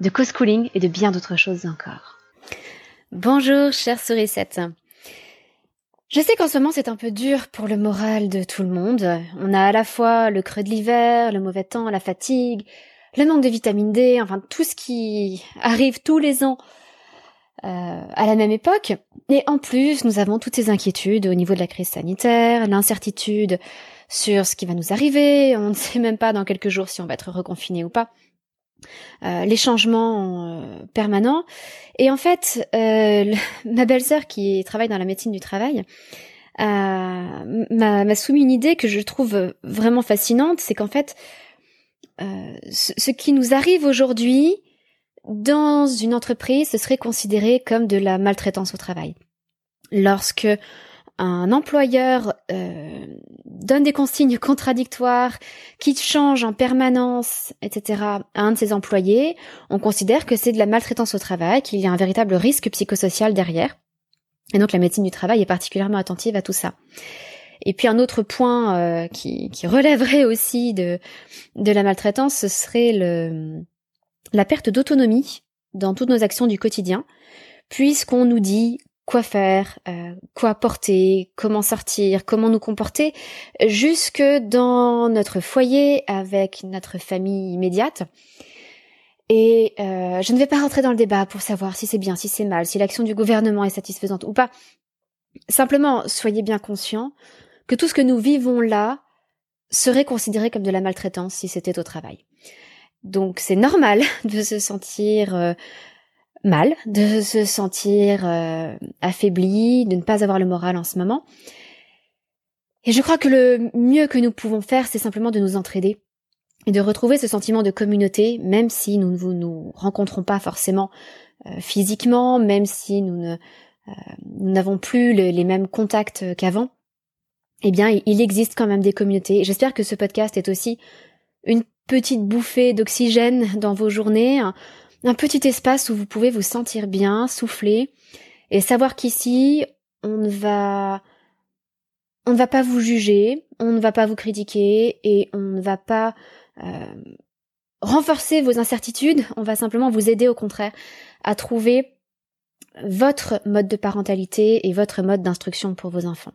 de co-schooling et de bien d'autres choses encore. Bonjour, chère sourisette. Je sais qu'en ce moment c'est un peu dur pour le moral de tout le monde. On a à la fois le creux de l'hiver, le mauvais temps, la fatigue, le manque de vitamine D, enfin tout ce qui arrive tous les ans euh, à la même époque. Et en plus, nous avons toutes ces inquiétudes au niveau de la crise sanitaire, l'incertitude sur ce qui va nous arriver, on ne sait même pas dans quelques jours si on va être reconfiné ou pas. Euh, les changements euh, permanents. Et en fait, euh, ma belle-sœur qui travaille dans la médecine du travail m'a soumis une idée que je trouve vraiment fascinante, c'est qu'en fait, ce, ce, qui nous arrive aujourd'hui dans une entreprise, ce serait considéré comme de la maltraitance au travail. Lorsque un employeur euh, donne des consignes contradictoires, qui change en permanence, etc., à un de ses employés, on considère que c'est de la maltraitance au travail, qu'il y a un véritable risque psychosocial derrière. Et donc la médecine du travail est particulièrement attentive à tout ça. Et puis un autre point euh, qui, relèverait aussi de, la maltraitance, ce serait la perte d'autonomie dans toutes nos actions du quotidien, puisqu'on nous dit quoi faire, euh, quoi porter, comment sortir, comment nous comporter, jusque dans notre foyer avec notre famille immédiate. Et euh, je ne vais pas rentrer dans le débat pour savoir si c'est bien, si c'est mal, si l'action du gouvernement est satisfaisante ou pas. Simplement, soyez bien conscients que tout ce que nous vivons là serait considéré comme de la maltraitance si c'était au travail. Donc c'est normal de se sentir euh, mal, de se sentir euh, affaibli, de ne pas avoir le moral en ce moment. Et je crois que le mieux que nous pouvons faire, c'est simplement de nous entraider et de retrouver ce sentiment de communauté, même si nous ne nous rencontrons pas forcément euh, physiquement, même si nous ne euh, nous n'avons plus les mêmes contacts qu'avant. Eh bien, il existe quand même des communautés. J'espère que ce podcast est aussi une petite bouffée d'oxygène dans vos journées, un petit espace où vous pouvez vous sentir bien, souffler et savoir qu'ici on ne va on ne va pas vous juger, on ne va pas vous critiquer et on ne va pas euh, renforcer vos incertitudes, on va simplement vous aider au contraire à trouver votre mode de parentalité et votre mode d'instruction pour vos enfants.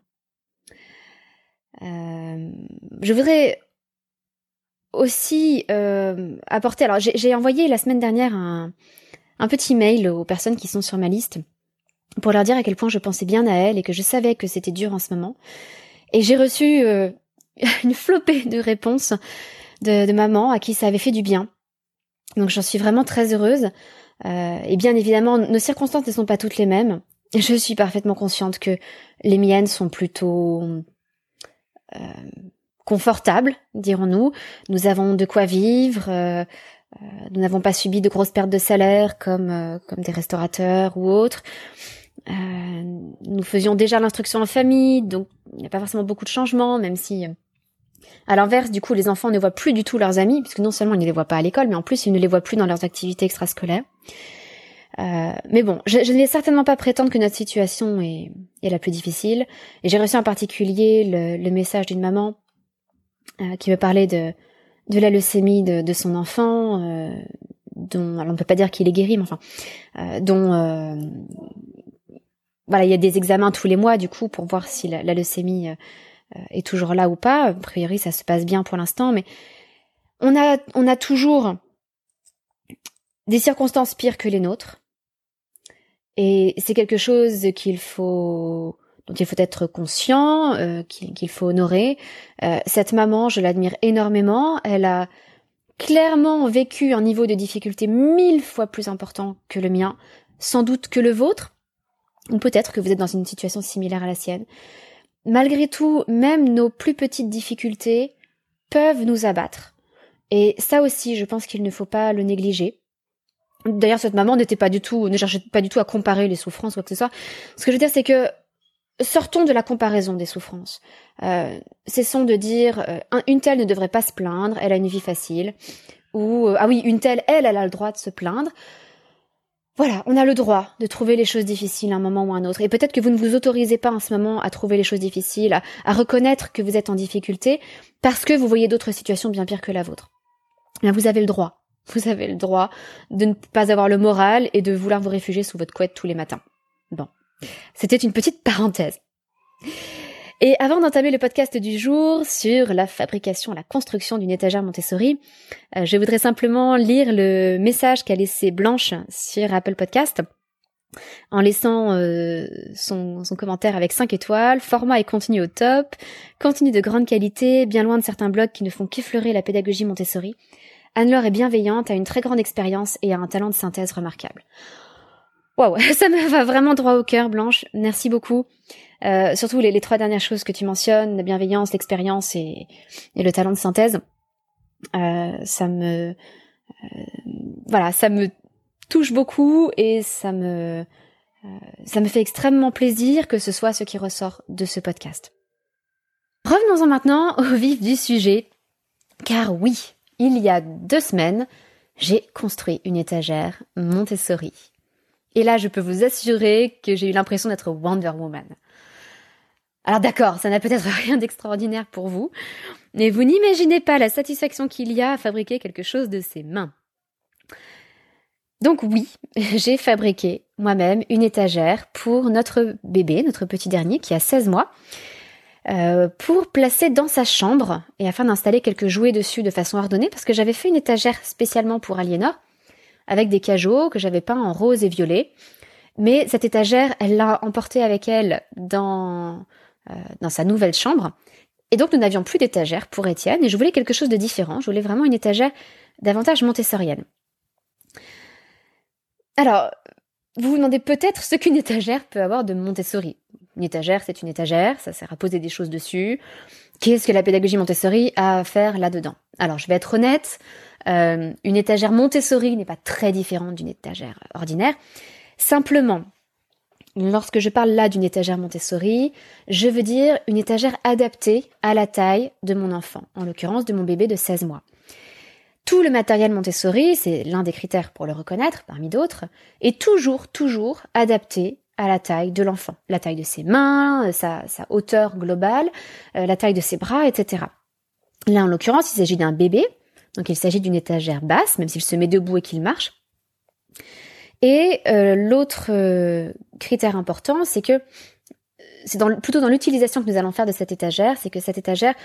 Euh, je voudrais aussi euh, apporter. Alors j'ai envoyé la semaine dernière un, un petit mail aux personnes qui sont sur ma liste pour leur dire à quel point je pensais bien à elles et que je savais que c'était dur en ce moment. Et j'ai reçu euh, une flopée de réponses de, de mamans à qui ça avait fait du bien. Donc j'en suis vraiment très heureuse. Euh, et bien évidemment, nos circonstances ne sont pas toutes les mêmes. Je suis parfaitement consciente que les miennes sont plutôt euh, confortable, dirons-nous. Nous avons de quoi vivre. Euh, euh, nous n'avons pas subi de grosses pertes de salaire comme euh, comme des restaurateurs ou autres. nous faisions déjà l'instruction en famille, donc il n'y a pas forcément beaucoup de changements, même si à l'inverse, du coup, les enfants ne voient plus du tout leurs amis, puisque non seulement ils ne les voient pas à l'école, mais en plus ils ne les voient plus dans leurs activités extrascolaires. Euh, mais bon, je, je, ne vais certainement pas prétendre que notre situation est, est la plus difficile. Et j'ai reçu en particulier le, le message d'une maman euh, qui me parlait de, de la leucémie de, de son enfant, euh, dont alors on ne peut pas dire qu'il est guéri, mais enfin, euh, dont euh, voilà, il y a des examens tous les mois du coup pour voir si la, la leucémie est toujours là ou pas. A priori, ça se passe bien pour l'instant, mais on a on a toujours des circonstances pires que les nôtres. Et c'est quelque chose qu'il faut dont il faut être conscient, euh, qu'il faut honorer. Euh, cette maman, je l'admire énormément. Elle a clairement vécu un niveau de difficulté mille fois plus important que le mien, sans doute que le vôtre, ou peut-être que vous êtes dans une situation similaire à la sienne. Malgré tout, même nos plus petites difficultés peuvent nous abattre. Et ça aussi, je pense qu'il ne faut pas le négliger. D'ailleurs, cette maman n'était pas du tout, ne cherchait pas du tout à comparer les souffrances ou quoi que ce soit. Ce que je veux dire, c'est que sortons de la comparaison des souffrances. Euh, cessons de dire euh, une telle ne devrait pas se plaindre, elle a une vie facile, ou euh, ah oui, une telle, elle, elle a le droit de se plaindre. Voilà, on a le droit de trouver les choses difficiles à un moment ou à un autre. Et peut-être que vous ne vous autorisez pas en ce moment à trouver les choses difficiles, à, à reconnaître que vous êtes en difficulté, parce que vous voyez d'autres situations bien pires que la vôtre. Bien, vous avez le droit vous avez le droit de ne pas avoir le moral et de vouloir vous réfugier sous votre couette tous les matins. Bon. C'était une petite parenthèse. Et avant d'entamer le podcast du jour sur la fabrication, la construction d'une étagère Montessori, euh, je voudrais simplement lire le message qu'a laissé Blanche sur Apple Podcast en laissant euh, son, son, commentaire avec 5 étoiles, format et contenu au top, contenu de grande qualité, bien loin de certains blogs qui ne font qu'effleurer la pédagogie Montessori. Anne-Laure est bienveillante, a une très grande expérience et a un talent de synthèse remarquable. Ça me va vraiment droit au cœur, Blanche. Merci beaucoup. Euh, surtout les, trois dernières choses que tu mentionnes, la bienveillance, l'expérience et, le talent de synthèse. Euh, ça me, euh, voilà, ça me touche beaucoup et ça me, ça me fait extrêmement plaisir que ce soit ce qui ressort de ce podcast. Revenons-en maintenant au vif du sujet, car oui, il y a deux semaines, j'ai construit une étagère Montessori. Et là, je peux vous assurer que j'ai eu l'impression d'être Wonder Woman. Alors d'accord, ça n'a peut-être rien d'extraordinaire pour vous, mais vous n'imaginez pas la satisfaction qu'il y a à fabriquer quelque chose de ses mains. Donc oui, j'ai fabriqué moi-même une étagère pour notre bébé, notre petit dernier qui a 16 mois, euh, pour placer dans sa chambre et afin d'installer quelques jouets dessus de façon ordonnée parce que j'avais fait une étagère spécialement pour Aliénor avec des cajots que j'avais peints en rose et violet. Mais cette étagère, elle l'a emportée avec elle dans, euh, dans sa nouvelle chambre. Et donc nous n'avions plus d'étagère pour Étienne et je voulais quelque chose de différent. Je voulais vraiment une étagère davantage montessorienne. Alors, vous vous demandez peut-être ce qu'une étagère peut avoir de Montessori. Une étagère, c'est une étagère, ça sert à poser des choses dessus. Qu'est-ce que la pédagogie Montessori a à faire là-dedans? Alors, je vais être honnête, euh, une étagère Montessori n'est pas très différente d'une étagère ordinaire. Simplement, lorsque je parle là d'une étagère Montessori, je veux dire une étagère adaptée à la taille de mon enfant, en l'occurrence de mon bébé de 16 mois. Tout le matériel Montessori, c'est l'un des critères pour le reconnaître, parmi d'autres, est toujours, toujours adapté à la taille de l'enfant, la taille de ses mains, sa, hauteur globale, euh, la taille de ses bras, etc. Là, en l'occurrence, il s'agit d'un bébé, donc il s'agit d'une étagère basse, même s'il se met debout et qu'il marche. Et euh, l'autre critère important, c'est que c'est plutôt dans l'utilisation que nous allons faire de cette étagère, c'est que cette étagère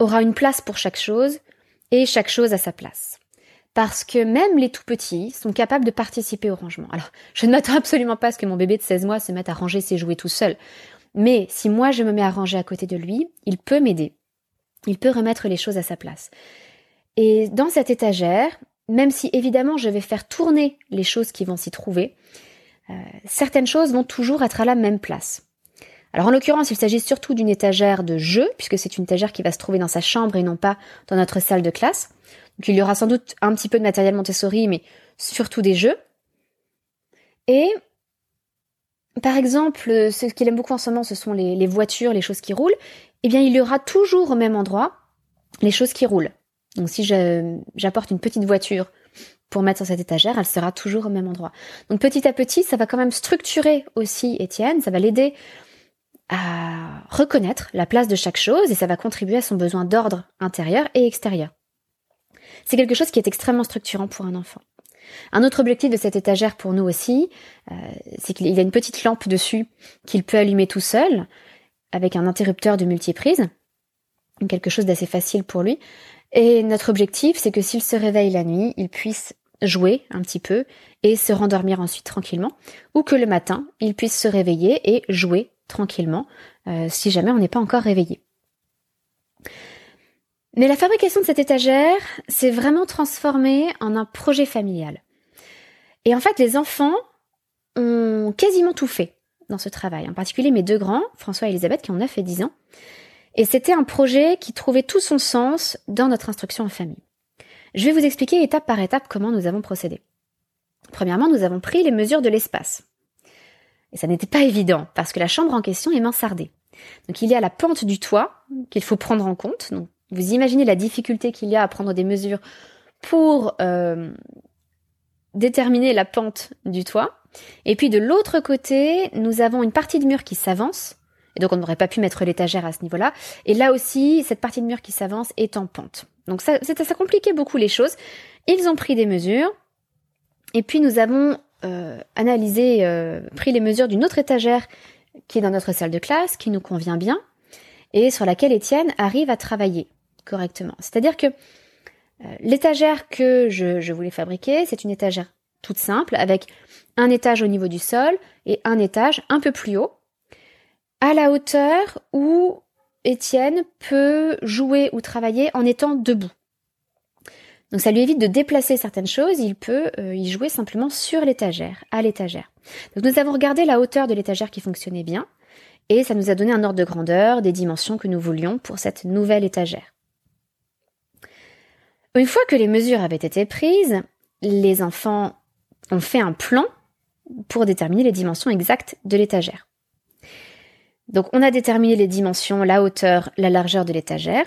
aura une place pour chaque chose et chaque chose à sa place parce que même les tout petits sont capables de participer au rangement. Alors, je ne m'attends absolument pas à ce que mon bébé de 16 mois se mette à ranger ses jouets tout seul. Mais si moi je me mets à ranger à côté de lui, il peut m'aider. Il peut remettre les choses à sa place. Et dans cette étagère, même si évidemment je vais faire tourner les choses qui vont s'y trouver, euh, certaines choses vont toujours être à la même place. Alors en l'occurrence, il s'agit surtout d'une étagère de jeu, puisque c'est une étagère qui va se trouver dans sa chambre et non pas dans notre salle de classe. Donc il y aura sans doute un petit peu de matériel Montessori, mais surtout des jeux. Et par exemple, ce qu'il aime beaucoup en ce moment, ce sont les, voitures, les choses qui roulent. Eh bien, il y aura toujours au même endroit les choses qui roulent. Donc si j'apporte une petite voiture pour mettre sur cette étagère, elle sera toujours au même endroit. Donc petit à petit, ça va quand même structurer aussi Étienne, ça va l'aider à reconnaître la place de chaque chose et ça va contribuer à son besoin d'ordre intérieur et extérieur. C'est quelque chose qui est extrêmement structurant pour un enfant. Un autre objectif de cette étagère pour nous aussi, euh, c'est qu'il y a une petite lampe dessus qu'il peut allumer tout seul, avec un interrupteur de multiprise, quelque chose d'assez facile pour lui. Et notre objectif, c'est que s'il se réveille la nuit, il puisse jouer un petit peu et se rendormir ensuite tranquillement, ou que le matin, il puisse se réveiller et jouer tranquillement, euh, si jamais on n'est pas encore réveillé. Mais la fabrication de cette étagère s'est vraiment transformée en un projet familial. Et en fait, les enfants ont quasiment tout fait dans ce travail, en particulier mes deux grands, François et Elisabeth, qui ont 9 et 10 ans. Et c'était un projet qui trouvait tout son sens dans notre instruction en famille. Je vais vous expliquer étape par étape comment nous avons procédé. Premièrement, nous avons pris les mesures de l'espace. Et ça n'était pas évident, parce que la chambre en question est mansardée. Donc il y a la pente du toit qu'il faut prendre en compte. Donc, vous imaginez la difficulté qu'il y a à prendre des mesures pour euh, déterminer la pente du toit. Et puis de l'autre côté, nous avons une partie de mur qui s'avance. Et donc on n'aurait pas pu mettre l'étagère à ce niveau-là. Et là aussi, cette partie de mur qui s'avance est en pente. Donc ça, ça compliquait beaucoup les choses. Ils ont pris des mesures. Et puis nous avons euh, analysé, euh, pris les mesures d'une autre étagère qui est dans notre salle de classe, qui nous convient bien, et sur laquelle Étienne arrive à travailler correctement. C'est-à-dire que euh, l'étagère que je, voulais fabriquer, c'est une étagère toute simple, avec un étage au niveau du sol et un étage un peu plus haut, à la hauteur où Étienne peut jouer ou travailler en étant debout. Donc ça lui évite de déplacer certaines choses, il peut euh, y jouer simplement sur l'étagère, à l'étagère. Donc nous avons regardé la hauteur de l'étagère qui fonctionnait bien, et ça nous a donné un ordre de grandeur, des dimensions que nous voulions pour cette nouvelle étagère. Une fois que les mesures avaient été prises, les enfants ont fait un plan pour déterminer les dimensions exactes de l'étagère. Donc on a déterminé les dimensions, la hauteur, la largeur de l'étagère,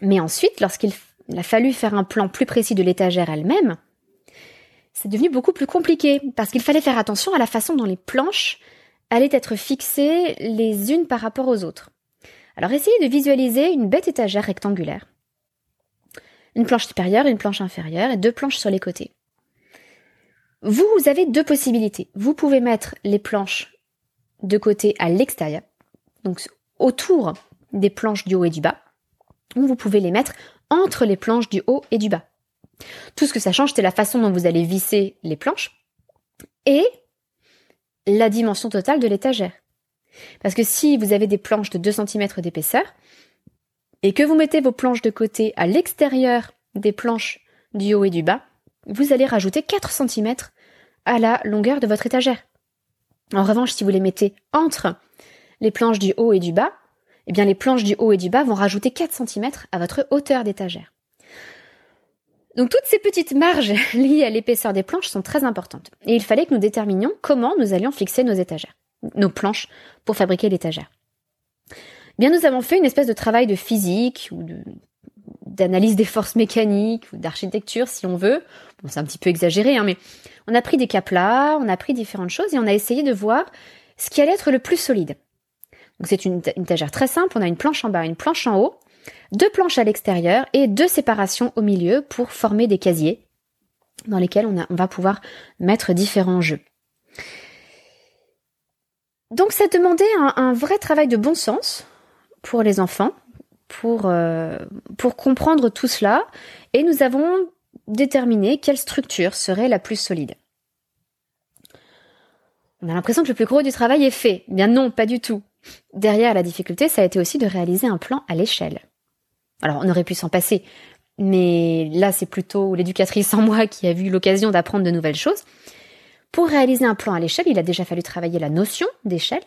mais ensuite, lorsqu'il a fallu faire un plan plus précis de l'étagère elle-même, c'est devenu beaucoup plus compliqué, parce qu'il fallait faire attention à la façon dont les planches allaient être fixées les unes par rapport aux autres. Alors essayez de visualiser une bête étagère rectangulaire. Une planche supérieure, une planche inférieure et deux planches sur les côtés. Vous, avez deux possibilités. Vous pouvez mettre les planches de côté à l'extérieur, donc autour des planches du haut et du bas, ou vous pouvez les mettre entre les planches du haut et du bas. Tout ce que ça change, c'est la façon dont vous allez visser les planches et la dimension totale de l'étagère. Parce que si vous avez des planches de 2 cm d'épaisseur et que vous mettez vos planches de côté à l'extérieur des planches du haut et du bas, vous allez rajouter 4 cm à la longueur de votre étagère. En revanche, si vous les mettez entre les planches du haut et du bas, eh bien les planches du haut et du bas vont rajouter 4 cm à votre hauteur d'étagère. Donc toutes ces petites marges liées à l'épaisseur des planches sont très importantes. Et il fallait que nous déterminions comment nous allions fixer nos étagères, nos planches pour fabriquer l'étagère. Eh bien nous avons fait une espèce de travail de physique ou d'analyse des forces mécaniques ou d'architecture si on veut. Bon, c'est un petit peu exagéré, hein, mais on a pris des cas plats, on a pris différentes choses et on a essayé de voir ce qui allait être le plus solide. Donc c'est une, étagère très simple, on a une planche en bas, une planche en haut, deux planches à l'extérieur et deux séparations au milieu pour former des casiers dans lesquels on, va pouvoir mettre différents jeux. Donc ça demandait un, vrai travail de bon sens pour les enfants, pour, euh, pour comprendre tout cela, et nous avons déterminé quelle structure serait la plus solide. On a l'impression que le plus gros du travail est fait. Eh bien non, pas du tout. Derrière la difficulté, ça a été aussi de réaliser un plan à l'échelle. Alors, on aurait pu s'en passer, mais là, c'est plutôt l'éducatrice en moi qui a vu l'occasion d'apprendre de nouvelles choses. Pour réaliser un plan à l'échelle, il a déjà fallu travailler la notion d'échelle,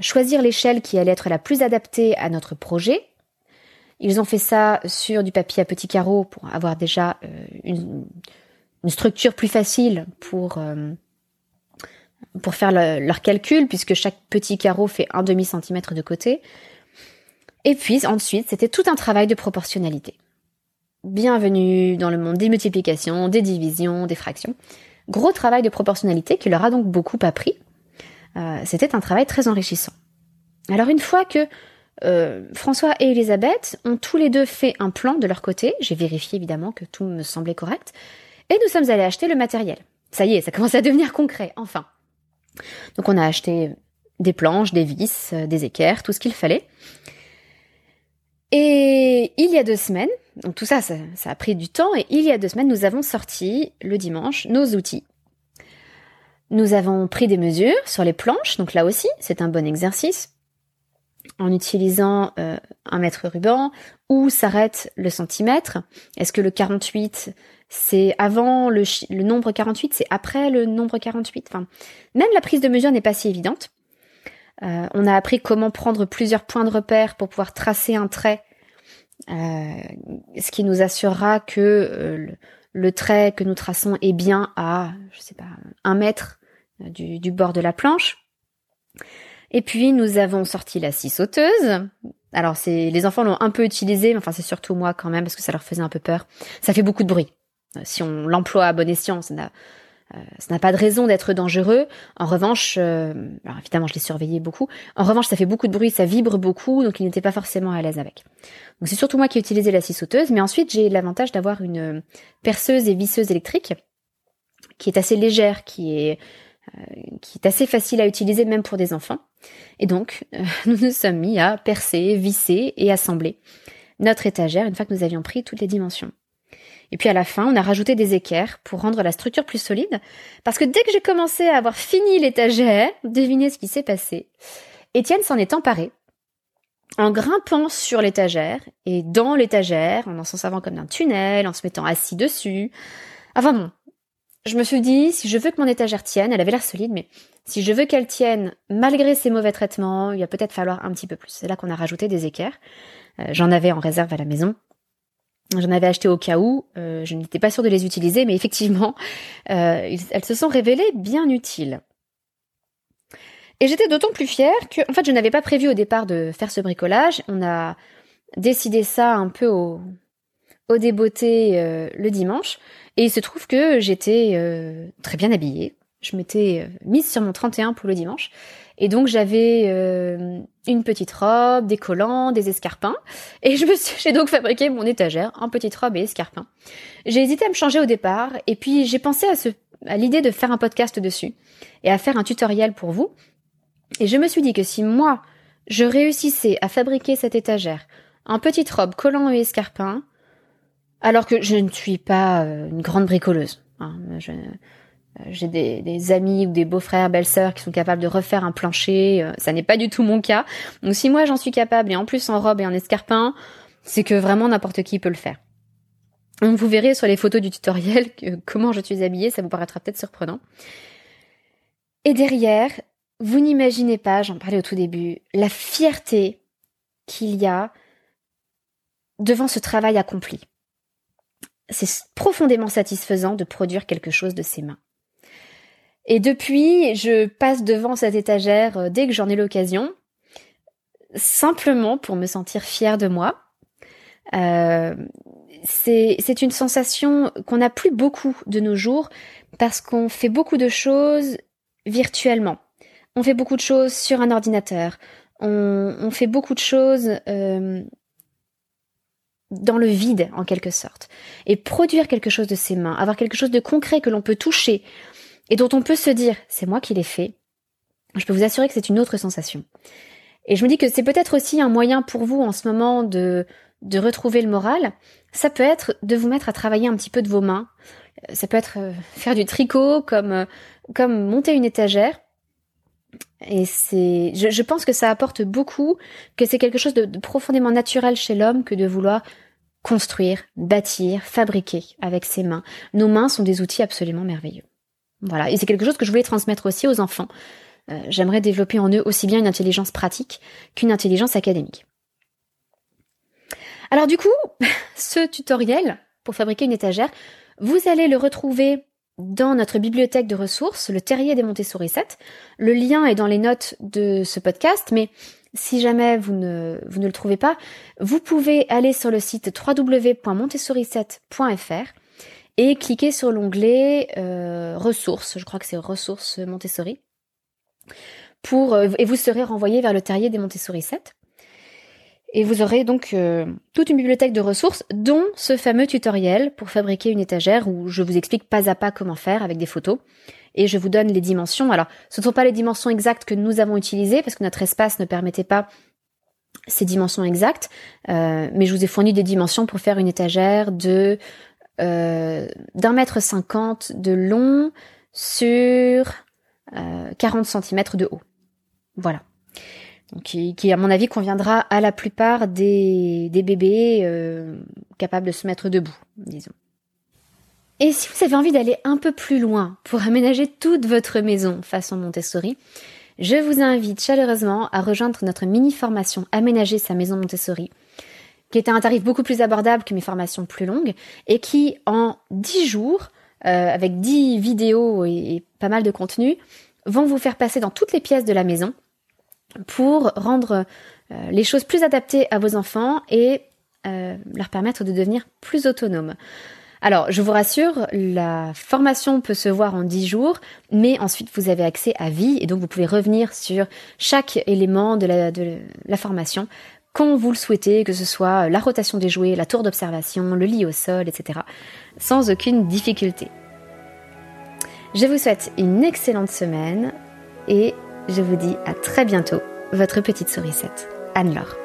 choisir l'échelle qui allait être la plus adaptée à notre projet. Ils ont fait ça sur du papier à petits carreaux pour avoir déjà euh, une, structure plus facile pour euh, pour faire leur calcul, puisque chaque petit carreau fait un demi centimètre de côté. Et puis ensuite, c'était tout un travail de proportionnalité. Bienvenue dans le monde des multiplications, des divisions, des fractions. Gros travail de proportionnalité qui leur a donc beaucoup appris. Euh, c'était un travail très enrichissant. Alors une fois que euh, François et Elisabeth ont tous les deux fait un plan de leur côté, j'ai vérifié évidemment que tout me semblait correct, et nous sommes allés acheter le matériel. Ça y est, ça commence à devenir concret, enfin. Donc on a acheté des planches, des vis, euh, des équerres, tout ce qu'il fallait. Et il y a deux semaines, donc tout ça, ça, a pris du temps, et il y a deux semaines, nous avons sorti le dimanche nos outils. Nous avons pris des mesures sur les planches, donc là aussi, c'est un bon exercice, en utilisant euh, un mètre ruban, où s'arrête le centimètre. Est-ce que le 48 c'est avant le, nombre 48, c'est après le nombre 48. Enfin, même la prise de mesure n'est pas si évidente. Euh, on a appris comment prendre plusieurs points de repère pour pouvoir tracer un trait, euh, ce qui nous assurera que le trait que nous traçons est bien à, je sais pas, un mètre du, du bord de la planche. Et puis nous avons sorti la scie sauteuse. Alors c'est les enfants l'ont un peu utilisé, mais enfin c'est surtout moi quand même parce que ça leur faisait un peu peur. Ça fait beaucoup de bruit. Euh, si on l'emploie à bon escient, ça n'a euh, ça n'a pas de raison d'être dangereux. En revanche, euh, alors évidemment, je l'ai surveillé beaucoup. En revanche, ça fait beaucoup de bruit, ça vibre beaucoup, donc il n'était pas forcément à l'aise avec. Donc c'est surtout moi qui ai utilisé la scie sauteuse, mais ensuite j'ai l'avantage d'avoir une perceuse et visseuse électrique qui est assez légère, qui est qui est assez facile à utiliser même pour des enfants. Et donc, nous nous sommes mis à percer, visser et assembler notre étagère une fois que nous avions pris toutes les dimensions. Et puis à la fin, on a rajouté des équerres pour rendre la structure plus solide. Parce que dès que j'ai commencé à avoir fini l'étagère, devinez ce qui s'est passé. Étienne s'en est emparé. En grimpant sur l'étagère et dans l'étagère, en s'en servant comme d'un tunnel, en se mettant assis dessus. Enfin bon, je me suis dit, si je veux que mon étagère tienne, elle avait l'air solide, mais si je veux qu'elle tienne malgré ses mauvais traitements, il va peut-être falloir un petit peu plus. C'est là qu'on a rajouté des équerres. Euh, j'en avais en réserve à la maison. J'en avais acheté au cas où, euh, je n'étais pas sûre de les utiliser, mais effectivement, euh, elles se sont révélées bien utiles. Et j'étais d'autant plus fière que, en fait, je n'avais pas prévu au départ de faire ce bricolage. On a décidé ça un peu au, au débeauté euh, le dimanche. Et il se trouve que j'étais très bien habillée. Je m'étais mise sur mon 31 pour le dimanche. Et donc j'avais euh, une petite robe, des collants, des escarpins. Et je me suis, j'ai donc fabriqué mon étagère en petite robe et escarpins. J'ai hésité à me changer au départ, et puis j'ai pensé à l'idée de faire un podcast dessus et à faire un tutoriel pour vous. Et je me suis dit que si moi je réussissais à fabriquer cette étagère en petite robe, collants et escarpins, alors que je ne suis pas euh, une grande bricoleuse. Hein, je, j'ai des, amis ou des beaux-frères, belles-sœurs qui sont capables de refaire un plancher. Euh, ça n'est pas du tout mon cas. Donc si moi j'en suis capable et en plus en robe et en escarpin, c'est que vraiment n'importe qui peut le faire. Donc vous verrez sur les photos du tutoriel que, comment je suis habillée, ça vous paraîtra peut-être surprenant. Et derrière, vous n'imaginez pas, j'en parlais au tout début, la fierté qu'il y a devant ce travail accompli. C'est profondément satisfaisant de produire quelque chose de ses mains. Et depuis, je passe devant cette étagère euh, dès que j'en ai l'occasion, simplement pour me sentir fière de moi. Euh, c'est une sensation qu'on n'a plus beaucoup de nos jours parce qu'on fait beaucoup de choses virtuellement. On fait beaucoup de choses sur un ordinateur. On, fait beaucoup de choses euh, dans le vide en quelque sorte. Et produire quelque chose de ses mains, avoir quelque chose de concret que l'on peut toucher, et dont on peut se dire c'est moi qui l'ai fait, je peux vous assurer que c'est une autre sensation. Et je me dis que c'est peut-être aussi un moyen pour vous en ce moment de, de retrouver le moral. Ça peut être de vous mettre à travailler un petit peu de vos mains. Ça peut être euh, faire du tricot, comme, euh, comme monter une étagère. Et c'est, je, pense que ça apporte beaucoup, que c'est quelque chose de profondément naturel chez l'homme que de vouloir construire, bâtir, fabriquer avec ses mains. Nos mains sont des outils absolument merveilleux. Voilà, et c'est quelque chose que je voulais transmettre aussi aux enfants. Euh, j'aimerais développer en eux aussi bien une intelligence pratique qu'une intelligence académique. Alors du coup, ce tutoriel pour fabriquer une étagère, vous allez le retrouver dans notre bibliothèque de ressources, le Terrier des Montessori 7. Le lien est dans les notes de ce podcast, mais si jamais vous ne, vous ne le trouvez pas, vous pouvez aller sur le site www.montessori7.fr et cliquez sur l'onglet euh, ressources, je crois que c'est ressources Montessori, pour, euh, et vous serez renvoyé vers le terrier des Montessori 7. Et vous aurez donc euh, toute une bibliothèque de ressources, dont ce fameux tutoriel pour fabriquer une étagère où je vous explique pas à pas comment faire avec des photos. Et je vous donne les dimensions. Alors, ce ne sont pas les dimensions exactes que nous avons utilisées parce que notre espace ne permettait pas ces dimensions exactes, mais je vous ai fourni des dimensions pour faire une étagère de euh, d'un mètre cinquante de long sur 40 euh, cm de haut. Voilà. Donc, qui, à mon avis conviendra à la plupart des, bébés euh, capables de se mettre debout, disons. Et si vous avez envie d'aller un peu plus loin pour aménager toute votre maison façon Montessori, je vous invite chaleureusement à rejoindre notre mini formation Aménager sa maison Montessori qui à un tarif beaucoup plus abordable que mes formations plus longues, et qui, en 10 jours, euh, avec 10 vidéos et, pas mal de contenu, vont vous faire passer dans toutes les pièces de la maison pour rendre euh, les choses plus adaptées à vos enfants et euh, leur permettre de devenir plus autonomes. Alors, je vous rassure, la formation peut se voir en 10 jours, mais ensuite vous avez accès à vie et donc vous pouvez revenir sur chaque élément de la, de la formation quand vous le souhaitez, que ce soit la rotation des jouets, la tour d'observation, le lit au sol, etc. Sans aucune difficulté. Je vous souhaite une excellente semaine et je vous dis à très bientôt, votre petite sourisette, Anne-Laure.